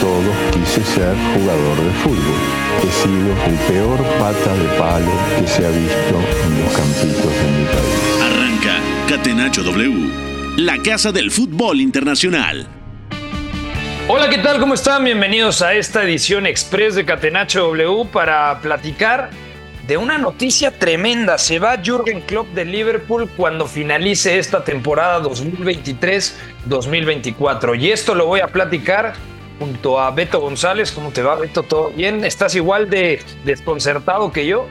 todos, quise ser jugador de fútbol. He sido el peor pata de palo que se ha visto en los campitos de mi país. Arranca Catenacho W, la casa del fútbol internacional. Hola, ¿qué tal? ¿Cómo están? Bienvenidos a esta edición express de Catenacho W para platicar de una noticia tremenda. Se va Jürgen Klopp de Liverpool cuando finalice esta temporada 2023-2024. Y esto lo voy a platicar junto a Beto González. ¿Cómo te va, Beto? ¿Todo bien? ¿Estás igual de desconcertado que yo?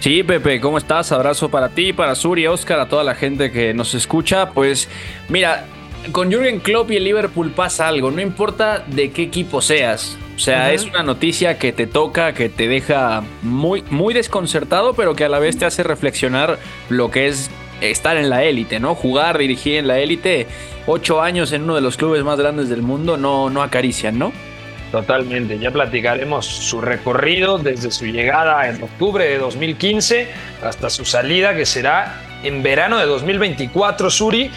Sí, Pepe, ¿cómo estás? Abrazo para ti, para Suri, Oscar, a toda la gente que nos escucha. Pues mira, con Jürgen Klopp y el Liverpool pasa algo, no importa de qué equipo seas. O sea, es una noticia que te toca, que te deja muy, muy desconcertado, pero que a la vez te hace reflexionar lo que es estar en la élite, ¿no? Jugar, dirigir en la élite, ocho años en uno de los clubes más grandes del mundo, no, no acarician, ¿no? Totalmente, ya platicaremos su recorrido desde su llegada en octubre de 2015 hasta su salida que será en verano de 2024, Suri.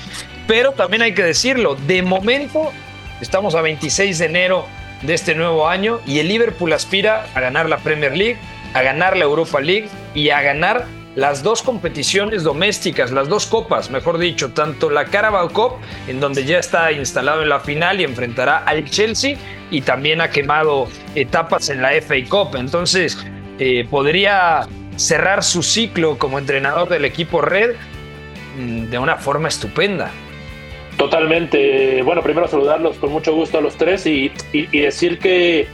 Pero también hay que decirlo, de momento estamos a 26 de enero de este nuevo año y el Liverpool aspira a ganar la Premier League, a ganar la Europa League y a ganar las dos competiciones domésticas, las dos copas, mejor dicho, tanto la Carabao Cup, en donde ya está instalado en la final y enfrentará al Chelsea, y también ha quemado etapas en la FA Cup. Entonces, eh, podría cerrar su ciclo como entrenador del equipo Red mm, de una forma estupenda. Totalmente. Bueno, primero saludarlos con mucho gusto a los tres y, y- decir que,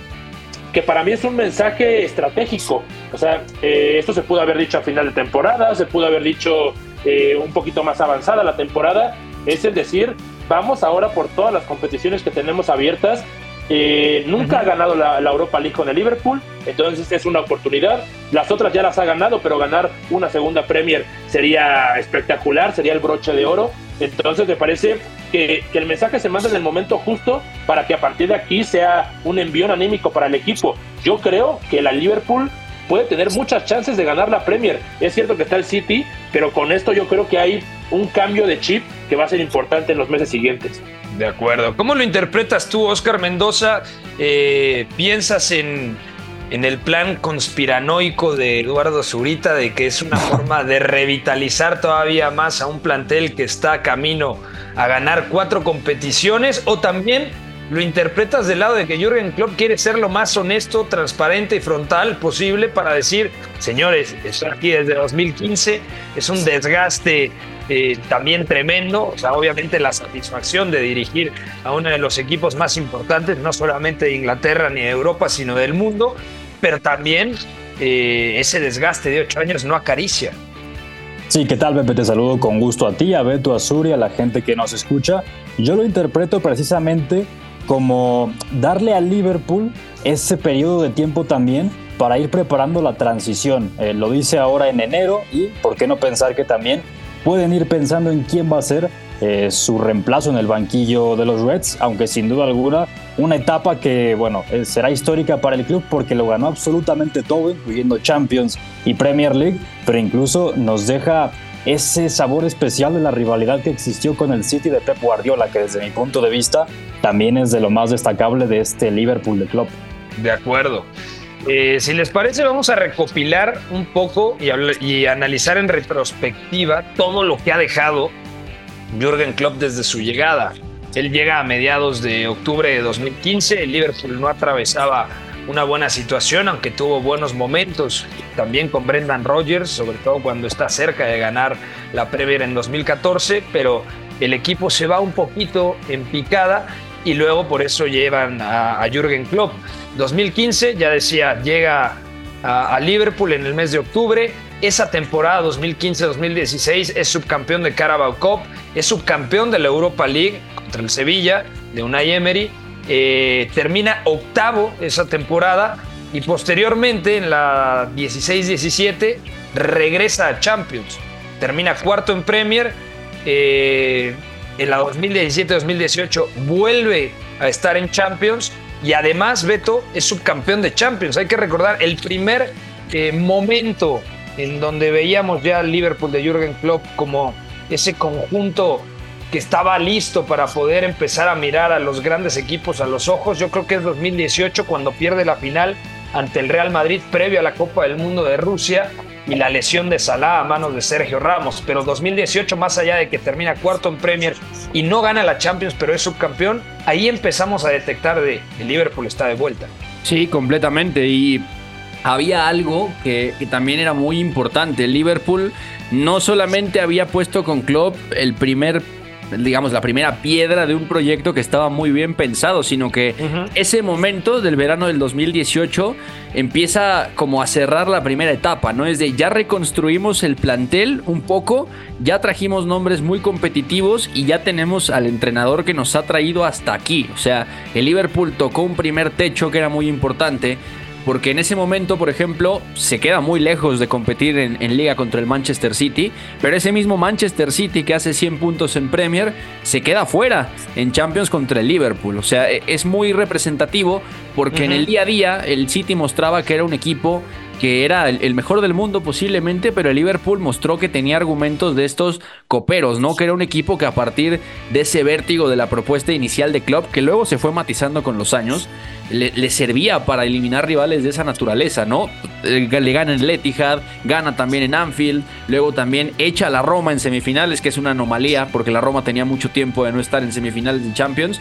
que para mí es un mensaje estratégico. O sea, eh, esto se pudo haber dicho a final de temporada, se pudo haber dicho eh, un poquito más avanzada la temporada. Es el decir, vamos ahora por todas las competiciones que tenemos abiertas. Eh, nunca ha ganado la, la Europa League con el Liverpool, entonces es una oportunidad. Las otras ya las ha ganado, pero ganar una segunda Premier sería espectacular, sería el broche de oro. Entonces me parece que, que el mensaje se manda en el momento justo para que a partir de aquí sea un envío anímico para el equipo. Yo creo que la Liverpool puede tener muchas chances de ganar la Premier. Es cierto que está el City, pero con esto yo creo que hay un cambio de chip que va a ser importante en los meses siguientes. De acuerdo. ¿Cómo lo interpretas tú, Oscar Mendoza? Eh, ¿Piensas en, en el plan conspiranoico de Eduardo Zurita de que es una forma de revitalizar todavía más a un plantel que está camino a ganar cuatro competiciones? ¿O también lo interpretas del lado de que Jürgen Klopp quiere ser lo más honesto, transparente y frontal posible para decir, señores, estoy aquí desde 2015, es un desgaste eh, también tremendo, o sea, obviamente la satisfacción de dirigir a uno de los equipos más importantes, no solamente de Inglaterra ni de Europa, sino del mundo, pero también eh, ese desgaste de ocho años no acaricia. Sí, ¿qué tal, Pepe? Te saludo con gusto a ti, a Beto, a Suri, a la gente que nos escucha. Yo lo interpreto precisamente como darle a Liverpool ese periodo de tiempo también para ir preparando la transición. Eh, lo dice ahora en enero y por qué no pensar que también pueden ir pensando en quién va a ser eh, su reemplazo en el banquillo de los Reds, aunque sin duda alguna una etapa que, bueno, eh, será histórica para el club porque lo ganó absolutamente todo, incluyendo Champions y Premier League, pero incluso nos deja ese sabor especial de la rivalidad que existió con el City de Pep Guardiola, que desde mi punto de vista también es de lo más destacable de este Liverpool de club. De acuerdo. Eh, si les parece, vamos a recopilar un poco y analizar en retrospectiva todo lo que ha dejado Jürgen Klopp desde su llegada. Él llega a mediados de octubre de 2015, el Liverpool no atravesaba una buena situación, aunque tuvo buenos momentos también con Brendan Rodgers, sobre todo cuando está cerca de ganar la Premier en 2014, pero el equipo se va un poquito en picada y luego por eso llevan a, Jürgen Klopp. 2015, ya decía, llega a, a Liverpool en el mes de octubre. Esa temporada 2015-2016 es subcampeón de Carabao Cup, es subcampeón de la Europa League contra el Sevilla de Unai Emery. Eh, termina octavo esa temporada y posteriormente en la 16-17 regresa a Champions. Termina cuarto en Premier. Eh, en la 2017-2018 vuelve a estar en Champions y además Beto es subcampeón de Champions. Hay que recordar el primer eh, momento en donde veíamos ya al Liverpool de Jürgen Klopp como ese conjunto que estaba listo para poder empezar a mirar a los grandes equipos a los ojos. Yo creo que es 2018 cuando pierde la final ante el Real Madrid previo a la Copa del Mundo de Rusia y la lesión de Salah a manos de Sergio Ramos. Pero 2018, más allá de que termina cuarto en Premier y no gana la Champions, pero es subcampeón, ahí empezamos a detectar de el Liverpool está de vuelta. Sí, completamente. Y había algo que, también era muy importante. Liverpool no solamente había puesto con Klopp el primer digamos, la primera piedra de un proyecto que estaba muy bien pensado, sino que ese momento del verano del 2018 empieza como a cerrar la primera etapa, ¿no? Es de ya reconstruimos el plantel un poco, ya trajimos nombres muy competitivos y ya tenemos al entrenador que nos ha traído hasta aquí. O sea, el Liverpool tocó un primer techo que era muy importante porque en ese momento, por ejemplo, se queda muy lejos de competir en, liga contra el Manchester City, pero ese mismo Manchester City que hace 100 puntos en Premier se queda fuera en Champions contra el Liverpool. O sea, e, es muy representativo porque en el día a día el City mostraba que era un equipo que era el mejor del mundo posiblemente, pero el Liverpool mostró que tenía argumentos de estos coperos, ¿no? Que era un equipo que a partir de ese vértigo de la propuesta inicial de Klopp, que luego se fue matizando con los años, le, servía para eliminar rivales de esa naturaleza, ¿no? Eh, le gana en el Etihad, gana también en Anfield, luego también echa a la Roma en semifinales, que es una anomalía, porque la Roma tenía mucho tiempo de no estar en semifinales de Champions.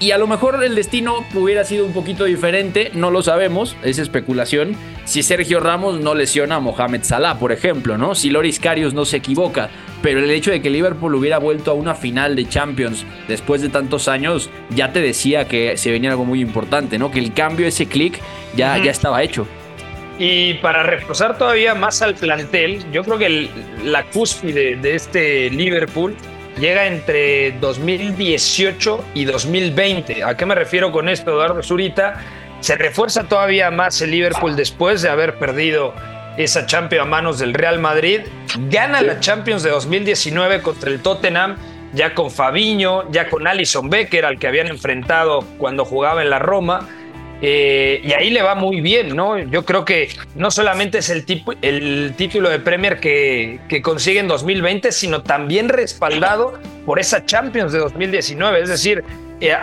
Y a lo mejor el destino hubiera sido un poquito diferente, no lo sabemos, es especulación. Si Sergio Ramos no lesiona a Mohamed Salah, por ejemplo, ¿no? Si Loris Karius no se equivoca. Pero el hecho de que Liverpool hubiera vuelto a una final de Champions después de tantos años, ya te decía que se venía algo muy importante, ¿no? Que el cambio, ese clic, ya, ya estaba hecho. Y para reforzar todavía más al plantel, yo creo que la cúspide de este Liverpool llega entre 2018 y 2020. ¿A qué me refiero con esto, Eduardo Zurita? Se refuerza todavía más el Liverpool después de haber perdido esa Champions a manos del Real Madrid. Gana la Champions de 2019 contra el Tottenham, ya con Fabiño, ya con Alison Becker, al que habían enfrentado cuando jugaba en la Roma eh, y ahí le va muy bien, ¿no? Yo creo que no solamente es el, tipo, el título de Premier que, consigue en 2020, sino también respaldado por esa Champions de 2019. Es decir, eh,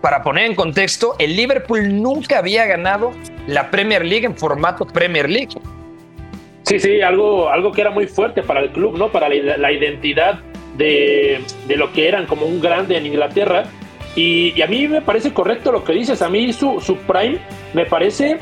para poner en contexto, el Liverpool nunca había ganado la Premier League en formato Premier League. Sí, sí, algo, algo que era muy fuerte para el club, ¿no? Para la, identidad de, de, lo que eran como un grande en Inglaterra. Y, a mí me parece correcto lo que dices. A mí su, su prime me parece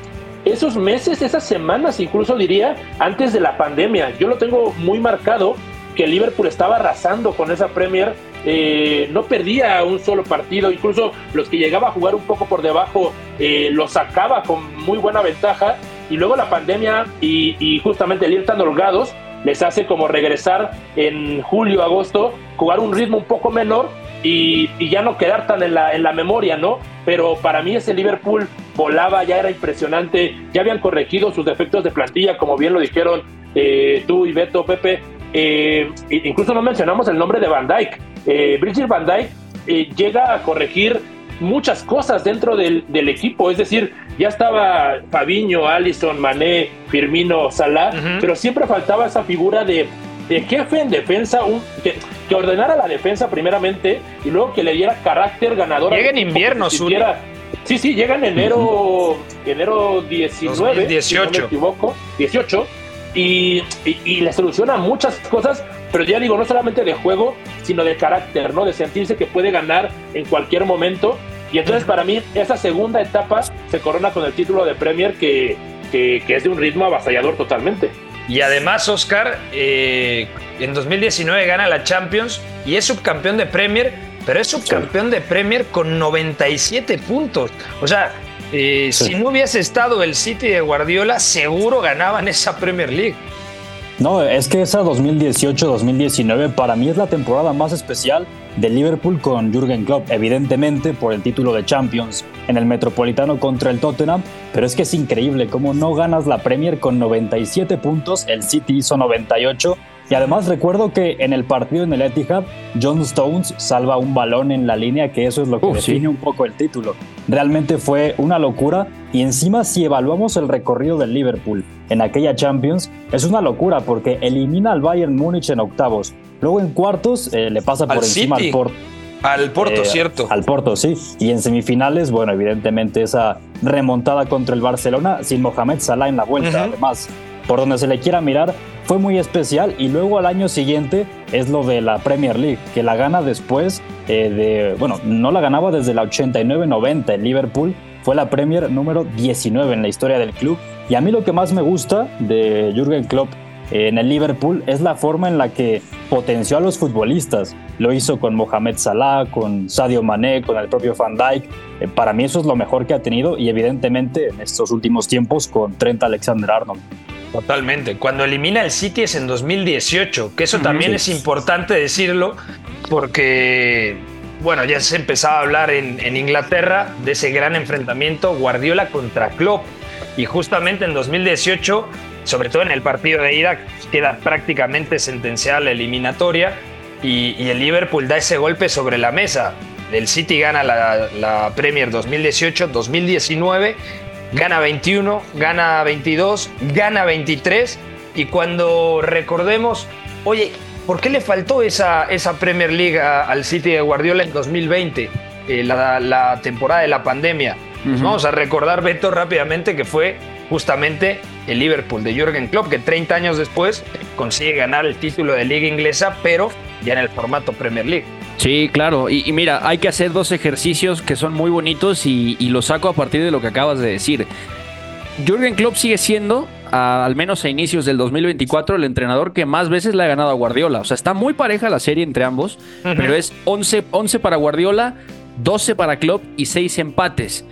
esos meses, esas semanas, incluso diría, antes de la pandemia. Yo lo tengo muy marcado que Liverpool estaba arrasando con esa Premier. Eh, no perdía un solo partido, incluso los que llegaba a jugar un poco por debajo eh, lo sacaba con muy buena ventaja. Y luego la pandemia y, y justamente el ir tan holgados les hace como regresar en julio, agosto, jugar un ritmo un poco menor y, ya no quedar tan en la, en la memoria, ¿no? Pero para mí ese Liverpool volaba, ya era impresionante, ya habían corregido sus defectos de plantilla, como bien lo dijeron eh, tú y Beto, Pepe. Eh, incluso no mencionamos el nombre de Van Dyke. Eh, Bridget Van Dyke eh, llega a corregir muchas cosas dentro del, del, equipo, es decir, ya estaba Fabiño, Allison, Mané, Firmino, Salah, pero siempre faltaba esa figura de, de jefe en defensa, un, que ordenara la defensa primeramente y luego que le diera carácter ganador. Llega en invierno, Sí, sí, llega en enero, enero 19, 18. no me equivoco, 18, y, y, le soluciona muchas cosas, pero ya digo, no solamente de juego, sino de carácter, ¿no? De sentirse que puede ganar en cualquier momento. Y entonces para mí esa segunda etapa se corona con el título de Premier que, que, que es de un ritmo avasallador totalmente. Y además, Oscar, eh, en 2019 gana la Champions y es subcampeón de Premier, pero es subcampeón de Premier con 97 puntos. O sea, eh, si no hubiese estado el City de Guardiola, seguro ganaban esa Premier League. No, es que esa 2018-2019 para mí es la temporada más especial de Liverpool con Jürgen Klopp, evidentemente por el título de Champions, en el Metropolitano contra el Tottenham, pero es que es increíble cómo no ganas la Premier con 97 puntos, el City hizo 98 y además recuerdo que en el partido en el Etihad, John Stones salva un balón en la línea, que eso es lo que define un poco el título. Realmente fue una locura y encima si evaluamos el recorrido del Liverpool en aquella Champions, es una locura porque elimina al Bayern Múnich en octavos. Luego en cuartos eh, le pasa por encima al Porto. Al Porto, eh, cierto. Al Porto, sí. Y en semifinales, bueno, evidentemente esa remontada contra el Barcelona sin Mohamed Salah en la vuelta, además por donde se le quiera mirar, fue muy especial. Y luego al año siguiente es lo de la Premier League, que la gana después eh, de, bueno, no la ganaba desde la 89-90 el Liverpool. Fue la Premier número 19 en la historia del club. Y a mí lo que más me gusta de Jürgen Klopp en el Liverpool es la forma en la que potenció a los futbolistas. Lo hizo con Mohamed Salah, con Sadio Mané, con el propio Van Dijk. Eh, para mí eso es lo mejor que ha tenido y evidentemente en estos últimos tiempos con Trent Alexander-Arnold. Totalmente. Cuando elimina el City es en 2018, que eso también es importante decirlo, porque, bueno, ya se empezaba a hablar en, Inglaterra de ese gran enfrentamiento Guardiola contra Klopp. Y justamente en 2018, sobre todo en el partido de ida, queda prácticamente sentenciada la eliminatoria y, el Liverpool da ese golpe sobre la mesa. El City gana la, la Premier 2018-2019 gana 21, gana 22, gana 23 y cuando recordemos, oye, ¿por qué le faltó esa, esa Premier League al City de Guardiola en 2020, eh, la, temporada de la pandemia? Vamos a recordar, Beto, rápidamente que fue justamente el Liverpool de Jürgen Klopp, que 30 años después consigue ganar el título de liga inglesa, pero ya en el formato Premier League. Sí, claro. Y, mira, hay que hacer dos ejercicios que son muy bonitos y, y los saco a partir de lo que acabas de decir. Jürgen Klopp sigue siendo, al menos a inicios del 2024, el entrenador que más veces le ha ganado a Guardiola. O sea, está muy pareja la serie entre ambos, pero es 11, 11 para Guardiola, 12 para Klopp y 6 empates.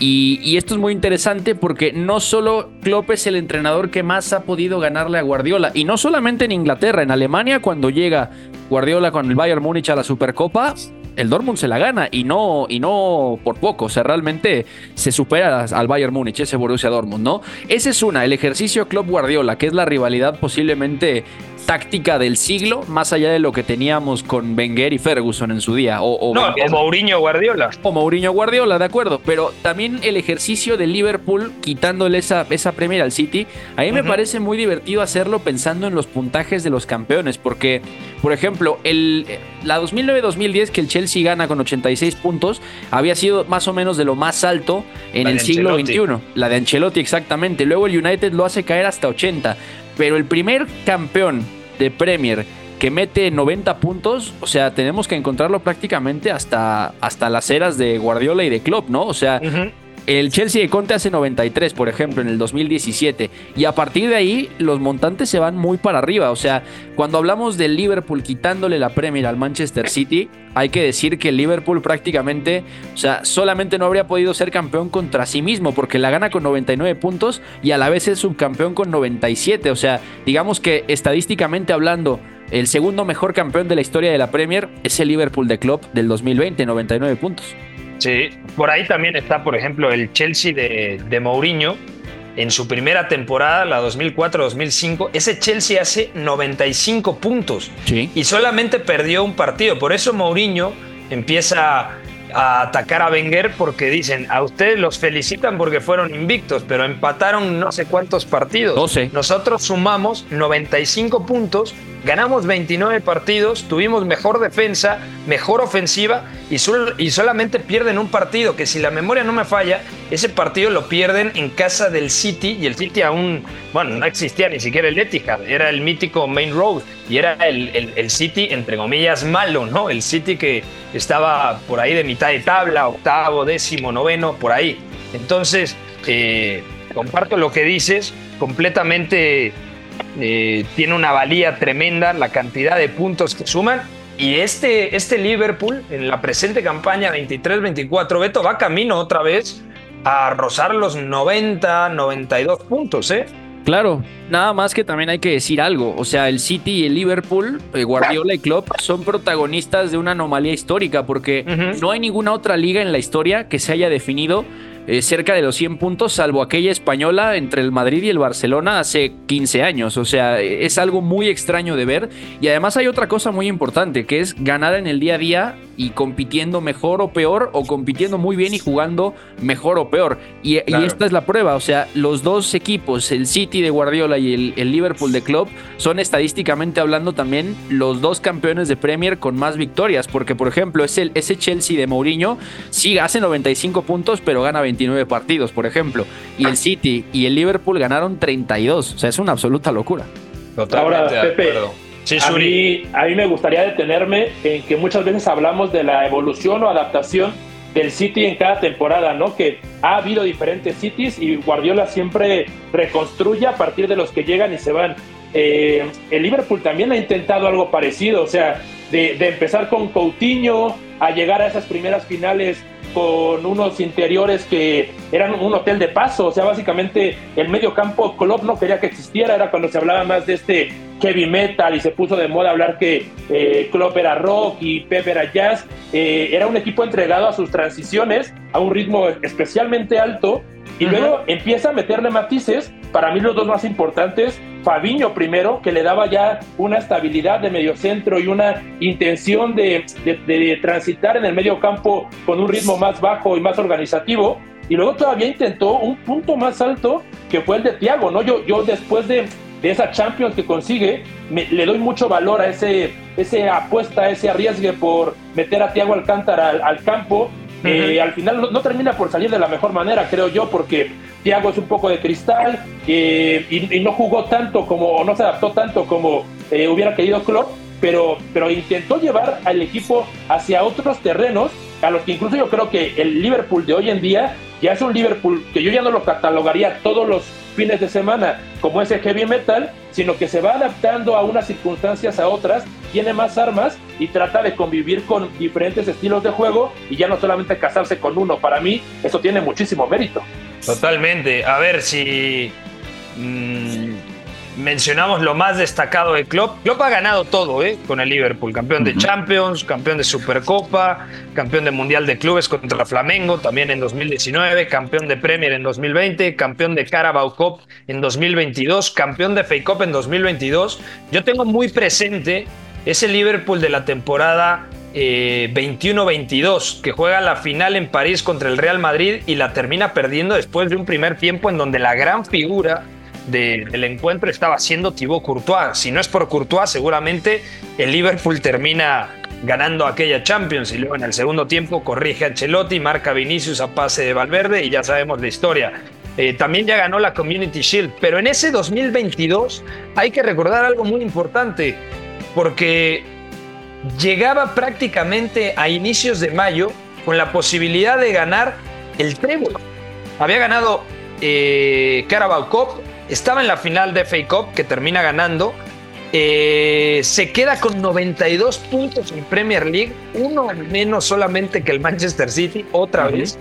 Y, esto es muy interesante porque no solo Klopp es el entrenador que más ha podido ganarle a Guardiola, y no solamente en Inglaterra, en Alemania cuando llega Guardiola con el Bayern Múnich a la Supercopa, el Dortmund se la gana y no, y no por poco. O sea, realmente se supera al Bayern Múnich, ese Borussia Dortmund, ¿no? Ese es una, el ejercicio Klopp Guardiola, que es la rivalidad posiblemente táctica del siglo, más allá de lo que teníamos con Wenger y Ferguson en su día. O, no, o Mourinho Guardiola. O Mourinho Guardiola, de acuerdo. Pero también el ejercicio de Liverpool quitándole esa, esa Premier al City, a mí me parece muy divertido hacerlo pensando en los puntajes de los campeones. Porque, por ejemplo, el, la 2009-2010 que el Chelsea gana con 86 puntos, había sido más o menos de lo más alto en el siglo XXI. La de Ancelotti, exactamente. Luego el United lo hace caer hasta 80. Pero el primer campeón de Premier que mete 90 puntos, o sea, tenemos que encontrarlo prácticamente hasta, hasta las eras de Guardiola y de Klopp, ¿no? O sea, el Chelsea de Conte hace 93, por ejemplo, en el 2017. Y a partir de ahí, los montantes se van muy para arriba. O sea, cuando hablamos del Liverpool quitándole la Premier al Manchester City, hay que decir que el Liverpool prácticamente, o sea, solamente no habría podido ser campeón contra sí mismo, porque la gana con 99 puntos y a la vez es subcampeón con 97. O sea, digamos que estadísticamente hablando, el segundo mejor campeón de la historia de la Premier es el Liverpool de Klopp del 2020, 99 puntos. Sí, por ahí también está, por ejemplo, el Chelsea de, de Mourinho. En su primera temporada, la 2004-2005, ese Chelsea hace 95 puntos y solamente perdió un partido. Por eso Mourinho empieza a atacar a Wenger porque dicen, a ustedes los felicitan porque fueron invictos, pero empataron no sé cuántos partidos. 12. Nosotros sumamos 95 puntos, ganamos 29 partidos, tuvimos mejor defensa, mejor ofensiva y, y solamente pierden un partido, que si la memoria no me falla, ese partido lo pierden en casa del City y el City aún, bueno, no existía ni siquiera el Etihad, era el mítico Main Road y era el, el City, entre comillas, malo, ¿no? El City que estaba por ahí de mitad de tabla, octavo, décimo, noveno, por ahí. Entonces, eh, comparto lo que dices, completamente eh, tiene una valía tremenda la cantidad de puntos que suman. Y este, este Liverpool, en la presente campaña 23-24, Beto, va camino otra vez a rozar los 90, 92 puntos, ¿eh? Claro, nada más que también hay que decir algo. O sea, el City y el Liverpool, eh, Guardiola y Klopp, son protagonistas de una anomalía histórica porque no hay ninguna otra liga en la historia que se haya definido eh, cerca de los 100 puntos, salvo aquella española entre el Madrid y el Barcelona hace 15 años. O sea, es algo muy extraño de ver. Y además hay otra cosa muy importante, que es ganar en el día a día y compitiendo mejor o peor, o compitiendo muy bien y jugando mejor o peor. Y, esta es la prueba. O sea, los dos equipos, el City de Guardiola y el, Liverpool de Club, son estadísticamente hablando también los dos campeones de Premier con más victorias. Porque, por ejemplo, ese, ese Chelsea de Mourinho sí hace 95 puntos, pero gana 20 partidos, por ejemplo. Y el City y el Liverpool ganaron 32. O sea, es una absoluta locura. Ahora, Pepe, a, mí, a mí me gustaría detenerme en que muchas veces hablamos de la evolución o adaptación del City en cada temporada, ¿no? Que ha habido diferentes Cities y Guardiola siempre reconstruye a partir de los que llegan y se van. Eh, el Liverpool también ha intentado algo parecido, o sea, de, de empezar con Coutinho a llegar a esas primeras finales con unos interiores que eran un hotel de paso, o sea, básicamente el medio campo Klopp no quería que existiera, era cuando se hablaba más de este heavy metal y se puso de moda hablar que eh, Klopp era rock y Pep era jazz, eh, era un equipo entregado a sus transiciones a un ritmo especialmente alto y luego empieza a meterle matices, para mí los dos más importantes, Fabiño primero, que le daba ya una estabilidad de medio centro y una intención de, transitar en el medio campo con un ritmo más bajo y más organizativo. Y luego todavía intentó un punto más alto que fue el de Thiago, ¿no? Yo, yo después de, esa Champions que consigue, le doy mucho valor a ese, ese apuesta, ese arriesgue por meter a Thiago Alcántara al campo eh, al final no, termina por salir de la mejor manera, creo yo, porque Thiago es un poco de cristal eh, y, no jugó tanto como, no se adaptó tanto como eh, hubiera querido Klopp, pero, pero intentó llevar al equipo hacia otros terrenos a los que incluso yo creo que el Liverpool de hoy en día ya es un Liverpool que yo ya no lo catalogaría todos los fines de semana como ese heavy metal, sino que se va adaptando a unas circunstancias a otras, tiene más armas y trata de convivir con diferentes estilos de juego y ya no solamente casarse con uno. Para mí eso tiene muchísimo mérito. Totalmente. A ver si... Mm, mencionamos lo más destacado de Klopp. Klopp ha ganado todo ¿eh? con el Liverpool. Campeón de Champions, campeón de Supercopa, campeón de Mundial de Clubes contra Flamengo también en 2019, campeón de Premier en 2020, campeón de Carabao Cup en 2022, campeón de FA Cup en 2022. Yo tengo muy presente ese Liverpool de la temporada 21-22, eh, que juega la final en París contra el Real Madrid y la termina perdiendo después de un primer tiempo en donde la gran figura del encuentro estaba siendo Thibaut Courtois. Si no es por Courtois, seguramente el Liverpool termina ganando aquella Champions y luego en el segundo tiempo corrige a Ancelotti, marca Vinicius a pase de Valverde y ya sabemos la historia. Eh, también ya ganó la Community Shield, pero en ese 2022 hay que recordar algo muy importante, porque llegaba prácticamente a inicios de mayo con la posibilidad de ganar el trébol. Había ganado eh, Carabao Cup, estaba en la final de FA Cup que termina ganando. Eh, se queda con 92 puntos en Premier League, uno menos solamente que el Manchester City, otra vez,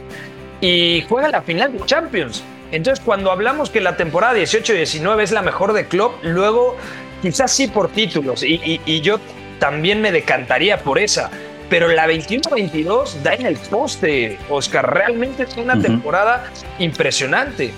y juega la final de Champions. Entonces, cuando hablamos que la temporada 18-19 es la mejor de club, luego quizás sí por títulos, y, yo también me decantaría por esa. Pero la 21-22 da en el poste, Oscar. Realmente es una temporada impresionante.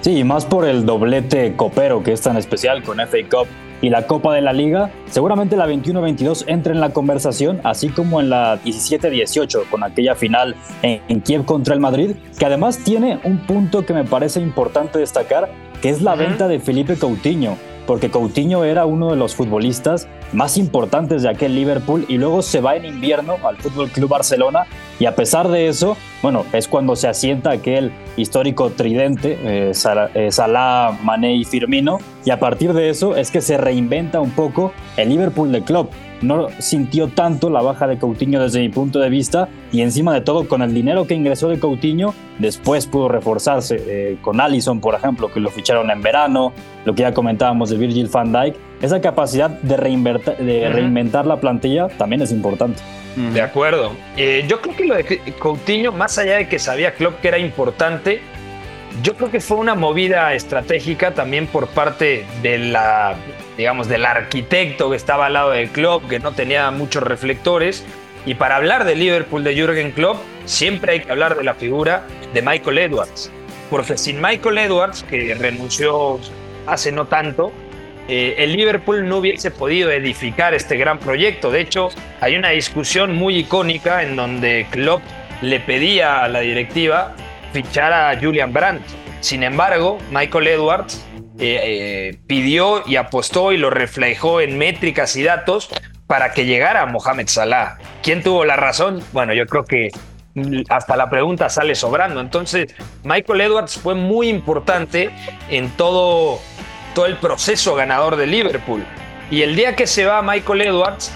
Sí, más por el doblete copero que es tan especial con FA Cup y la Copa de la Liga, seguramente la 21-22 entra en la conversación, así como en la 17-18 con aquella final en, Kiev contra el Madrid, que además tiene un punto que me parece importante destacar, que es la venta de Felipe Coutinho porque Coutinho era uno de los futbolistas más importantes de aquel Liverpool y luego se va en invierno al Fútbol Club Barcelona y a pesar de eso, bueno, es cuando se asienta aquel histórico tridente, eh, eh, Salah, Mané y Firmino, y a partir de eso es que se reinventa un poco el Liverpool de club no sintió tanto la baja de Coutinho desde mi punto de vista y encima de todo con el dinero que ingresó de Coutinho después pudo reforzarse eh, con Allison por ejemplo que lo ficharon en verano lo que ya comentábamos de Virgil van Dijk. Esa capacidad de, de reinventar la plantilla también es importante. De acuerdo. Eh, yo creo que lo de Coutinho más allá de que sabía Klopp que era importante yo creo que fue una movida estratégica también por parte de la, digamos, del arquitecto que estaba al lado del club, que no tenía muchos reflectores. Y para hablar de Liverpool de Jürgen Klopp, siempre hay que hablar de la figura de Michael Edwards. Porque sin Michael Edwards, que renunció hace no tanto, eh, el Liverpool no hubiese podido edificar este gran proyecto. De hecho, hay una discusión muy icónica en donde Klopp le pedía a la directiva fichar a Julian Brandt. Sin embargo, Michael Edwards eh, eh, pidió y apostó y lo reflejó en métricas y datos para que llegara Mohamed Salah. ¿Quién tuvo la razón? Bueno, yo creo que hasta la pregunta sale sobrando. Entonces, Michael Edwards fue muy importante en todo, todo el proceso ganador de Liverpool. Y el día que se va Michael Edwards,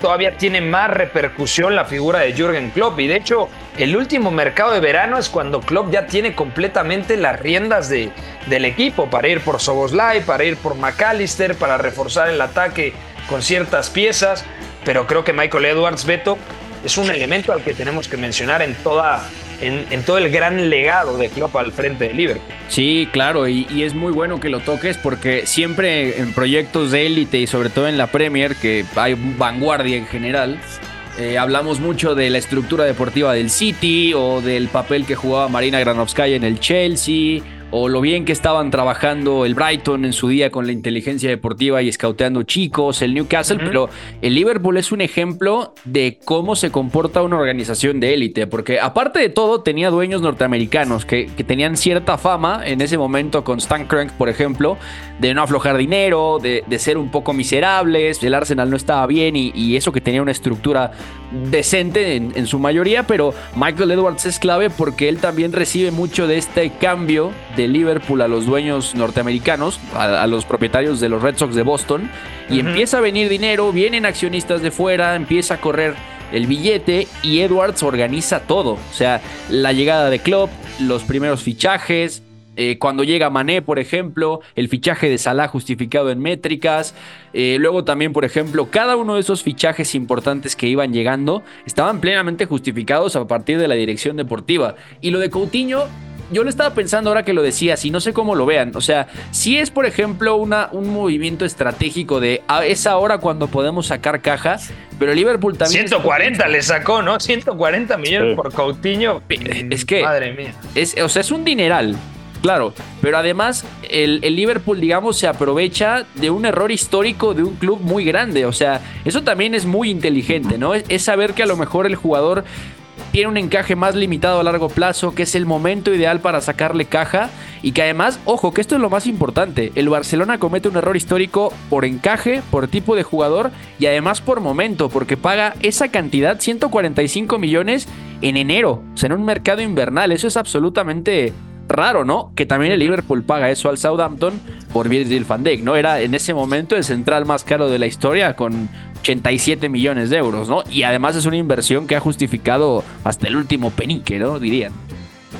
todavía tiene más repercusión la figura de Jürgen Klopp. Y de hecho, el último mercado de verano es cuando Klopp ya tiene completamente las riendas de, del equipo para ir por Soboslai, para ir por McAllister, para reforzar el ataque con ciertas piezas. Pero creo que Michael Edwards, Beto, es un elemento al que tenemos que mencionar en toda en, todo el gran legado de Klopp al frente de Liverpool. Sí, claro, y, es muy bueno que lo toques porque siempre en proyectos de élite y sobre todo en la Premier, que hay vanguardia en general, eh, hablamos mucho de la estructura deportiva del City o del papel que jugaba Marina Granovskaya en el Chelsea o lo bien que estaban trabajando el Brighton en su día con la inteligencia deportiva y escauteando chicos, el Newcastle, pero el Liverpool es un ejemplo de cómo se comporta una organización de élite, porque aparte de todo tenía dueños norteamericanos que, tenían cierta fama en ese momento con Stan Kroenke, por ejemplo, de no aflojar dinero, de, ser un poco miserables, el Arsenal no estaba bien y, eso que tenía una estructura decente en, en su mayoría, pero Michael Edwards es clave porque él también recibe mucho de este cambio de Liverpool a los dueños norteamericanos, a, los propietarios de los Red Sox de Boston, y empieza a venir dinero, vienen accionistas de fuera, empieza a correr el billete y Edwards organiza todo. O sea, la llegada de Klopp, los primeros fichajes, eh, cuando llega Mané, por ejemplo, el fichaje de Salah justificado en métricas. Eh, luego también, por ejemplo, cada uno de esos fichajes importantes que iban llegando estaban plenamente justificados a partir de la dirección deportiva. Y lo de Coutinho yo lo estaba pensando ahora que lo decías y no sé cómo lo vean. O sea, si es, por ejemplo, una, un movimiento estratégico de a es ahora cuando podemos sacar caja, pero Liverpool también. 140 le sacó, ¿no? 140 millones por Coutinho. Es que. Madre mía. Es, o sea, es un dineral. Claro, pero además el, Liverpool, digamos, se aprovecha de un error histórico de un club muy grande. O sea, eso también es muy inteligente, ¿no? es saber que a lo mejor el jugador tiene un encaje más limitado a largo plazo, que es el momento ideal para sacarle caja y que además, ojo, que esto es lo más importante, el Barcelona comete un error histórico por encaje, por tipo de jugador y además por momento, porque paga esa cantidad, 145 millones en enero, o sea, en un mercado invernal, eso es absolutamente raro, ¿no? Que también el Liverpool paga eso al Southampton por Virgil van Dijk, ¿no? Era en ese momento el central más caro de la historia con 87 millones de euros, ¿no? Y además es una inversión que ha justificado hasta el último penique, ¿no? Dirían.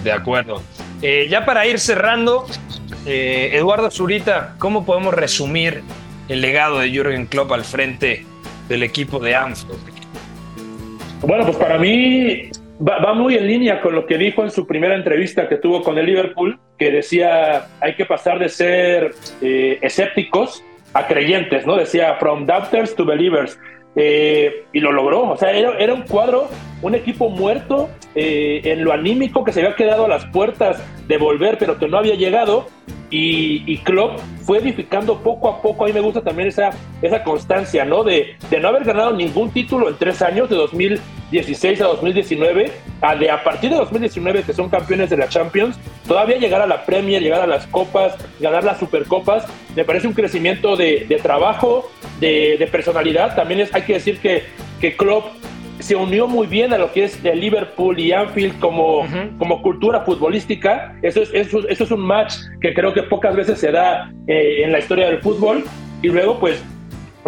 De acuerdo. Eh, ya para ir cerrando, eh, Eduardo Zurita, ¿cómo podemos resumir el legado de Jürgen Klopp al frente del equipo de Anfield? Bueno, pues para mí va, muy en línea con lo que dijo en su primera entrevista que tuvo con el Liverpool, que decía hay que pasar de ser eh, escépticos a creyentes, ¿no? Decía, from doubters to believers. Eh, y lo logró, o sea, era, un cuadro, un equipo muerto eh, en lo anímico que se había quedado a las puertas de volver, pero que no había llegado. Y, y Klopp fue edificando poco a poco. A mí me gusta también esa, esa constancia, ¿no? De, de no haber ganado ningún título en tres años, de 2016 a 2019, a de a partir de 2019, que son campeones de la Champions, todavía llegar a la Premier, llegar a las copas, ganar las Supercopas, me parece un crecimiento de, de trabajo, de, de, personalidad. También es, hay que decir que, que Klopp se unió muy bien a lo que es el Liverpool y Anfield como, como cultura futbolística. Eso es, eso, es un match que creo que pocas veces se da eh, en la historia del fútbol. Y luego, pues,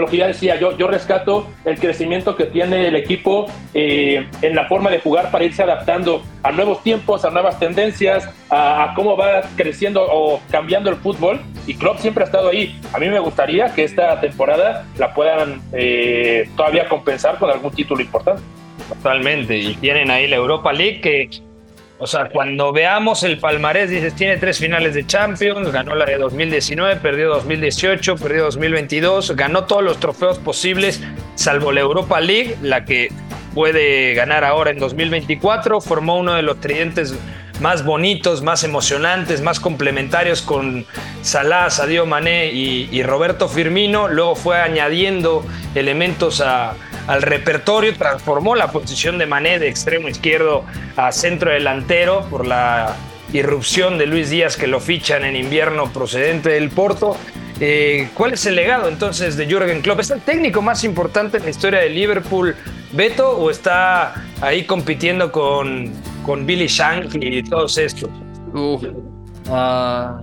lo que ya decía, yo, yo rescato el crecimiento que tiene el equipo eh, en la forma de jugar para irse adaptando a nuevos tiempos, a nuevas tendencias, a, cómo va creciendo o cambiando el fútbol. Y Klopp siempre ha estado ahí. A mí me gustaría que esta temporada la puedan eh, todavía compensar con algún título importante. Totalmente. Y tienen ahí la Europa League que O sea, cuando veamos el palmarés, dices, tiene tres finales de Champions, ganó la de 2019, perdió 2018, perdió 2022, ganó todos los trofeos posibles, salvo la Europa League, la que puede ganar ahora en 2024, formó uno de los tridentes más bonitos, más emocionantes, más complementarios con Salah, Sadio Mané y, Roberto Firmino. Luego fue añadiendo elementos al repertorio, transformó la posición de Mané de extremo izquierdo a centro delantero por la irrupción de Luis Díaz que lo fichan en invierno procedente del Porto. Eh, ¿Cuál es el legado entonces de Jürgen Klopp? ¿Es el técnico más importante en la historia de Liverpool, Beto, o está ahí compitiendo con con Billy Shank y todos estos. Ah,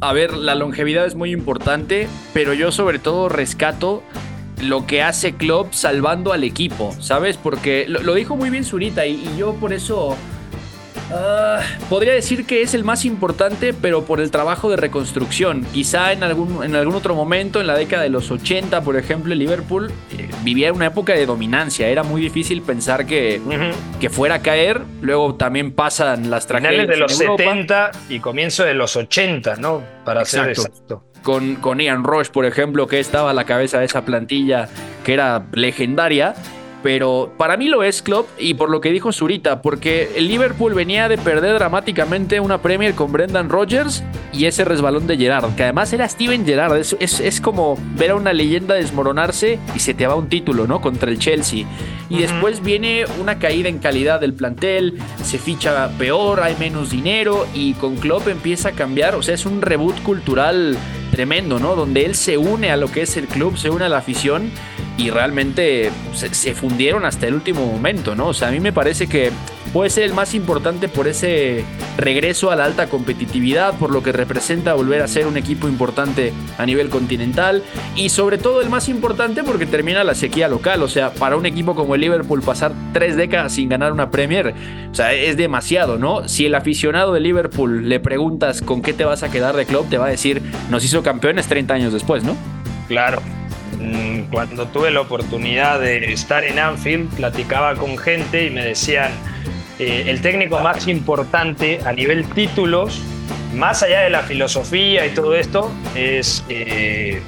a ver, la longevidad es muy importante, pero yo sobre todo rescato lo que hace Klopp salvando al equipo, ¿sabes? Porque lo, dijo muy bien Zurita y yo por eso Ah, podría decir que es el más importante, pero por el trabajo de reconstrucción. Quizá en algún, en algún otro momento, en la década de los 80, por ejemplo, Liverpool eh, vivía una época de dominancia. Era muy difícil pensar que, que fuera a caer. Luego también pasan las tragedias. Finales de los 70 y comienzo de los 80, ¿no? Para ser exacto. Con, con Ian Roche, por ejemplo, que estaba a la cabeza de esa plantilla que era legendaria pero para mí lo es Klopp y por lo que dijo Zurita, porque el Liverpool venía de perder dramáticamente una Premier con Brendan Rodgers y ese resbalón de Gerard, que además era Steven Gerrard, es, es, como ver a una leyenda desmoronarse y se te va un título, ¿no? Contra el Chelsea. Y después viene una caída en calidad del plantel, se ficha peor, hay menos dinero y con Klopp empieza a cambiar, o sea, es un reboot cultural tremendo, ¿no? Donde él se une a lo que es el club, se une a la afición y realmente se, fundieron hasta el último momento, ¿no? O sea, a mí me parece que puede ser el más importante por ese regreso a la alta competitividad, por lo que representa volver a ser un equipo importante a nivel continental y sobre todo el más importante porque termina la sequía local, o sea, para un equipo como el Liverpool pasar tres décadas sin ganar una Premier, o sea, es demasiado, ¿no? Si el aficionado de Liverpool le preguntas con qué te vas a quedar de club, te va a decir, nos hizo campeones 30 años después, ¿no? Claro, Mm, cuando tuve la oportunidad de estar en Anfield, platicaba con gente y me decían, eh, el técnico más importante a nivel títulos, más allá de la filosofía y todo esto, es eh,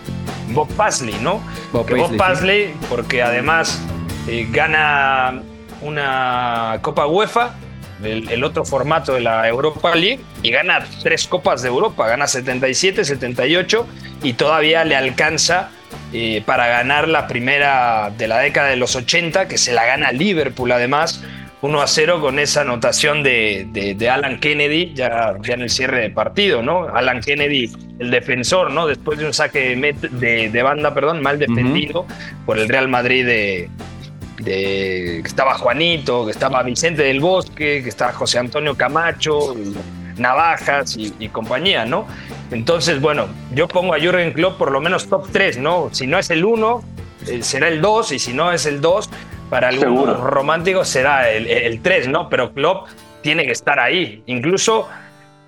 Bob Paisley, ¿no? Bob Paisley, porque además eh, gana una Copa UEFA, el, otro formato de la Europa League, y gana tres Copas de Europa, gana 77, 78, y todavía le alcanza eh, para ganar la primera de la década de los 80, que se la gana Liverpool además, 1 a 0 con esa anotación de, de, Alan Kennedy ya, ya, en el cierre de partido, ¿no? Alan Kennedy, el defensor, ¿no? Después de un saque de, de banda, perdón, mal defendido por el Real Madrid de, que estaba Juanito, que estaba Vicente del Bosque, que estaba José Antonio Camacho, Navajas y, compañía, ¿no? Entonces, bueno, yo pongo a Jürgen Klopp por lo menos top 3, ¿no? Si no es el 1, eh, será el 2, y si no es el 2, para algunos románticos será el, 3, ¿no? Pero Klopp tiene que estar ahí. Incluso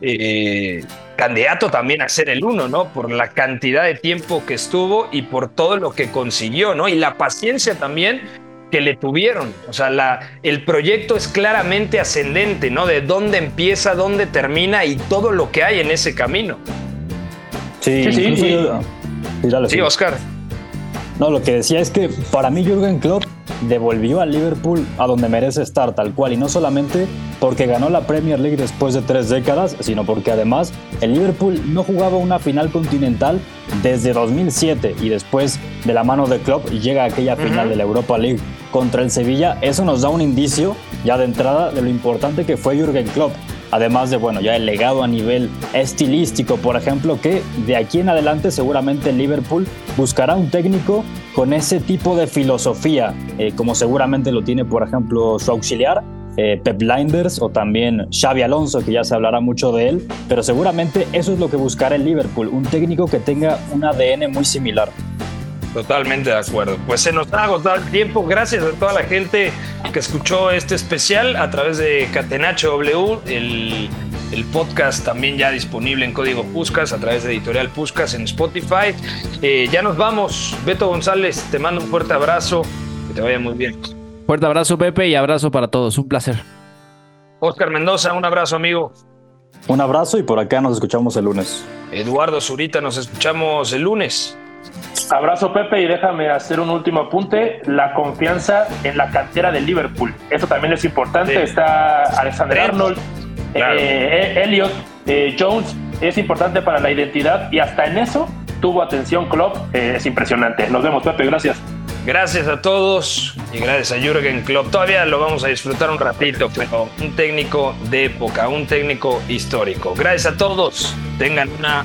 eh, candidato también a ser el 1, ¿no? Por la cantidad de tiempo que estuvo y por todo lo que consiguió, ¿no? Y la paciencia también que le tuvieron. O sea, la, el proyecto es claramente ascendente, ¿no? De dónde empieza, dónde termina y todo lo que hay en ese camino. Sí, sí, sí. Oscar. No, lo que decía es que para mí Jürgen Klopp devolvió al Liverpool a donde merece estar tal cual. Y no solamente porque ganó la Premier League después de tres décadas, sino porque además el Liverpool no jugaba una final continental desde 2007 y después de la mano de Klopp llega aquella final de la Europa League contra el Sevilla. Eso nos da un indicio ya de entrada de lo importante que fue Jürgen Klopp además de, bueno, ya el legado a nivel estilístico, por ejemplo, que de aquí en adelante seguramente Liverpool buscará un técnico con ese tipo de filosofía, eh, como seguramente lo tiene, por ejemplo, su auxiliar, eh, Pep Blinders o también Xavi Alonso, que ya se hablará mucho de él, pero seguramente eso es lo que buscará el Liverpool, un técnico que tenga un ADN muy similar. Totalmente de acuerdo. Pues se nos ha agotado el tiempo. Gracias a toda la gente que escuchó este especial a través de Catenacho W, el, podcast también ya disponible en código Puscas a través de Editorial Puscas en Spotify. Eh, ya nos vamos. Beto González, te mando un fuerte abrazo. Que te vaya muy bien. Fuerte abrazo, Pepe, y abrazo para todos. Un placer. Oscar Mendoza, un abrazo, amigo. Un abrazo y por acá nos escuchamos el lunes. Eduardo Zurita, nos escuchamos el lunes. Abrazo Pepe y déjame hacer un último apunte, la confianza en la cantera del Liverpool. Eso también es importante. Está Alexander Arnold, eh, Elliot, eh, Jones, es importante para la identidad y hasta en eso tuvo atención Klopp, eh, es impresionante. Nos vemos Pepe, gracias. Gracias a todos y gracias a Jürgen Klopp. Todavía lo vamos a disfrutar un ratito, pero un técnico de época, un técnico histórico. Gracias a todos. Tengan una,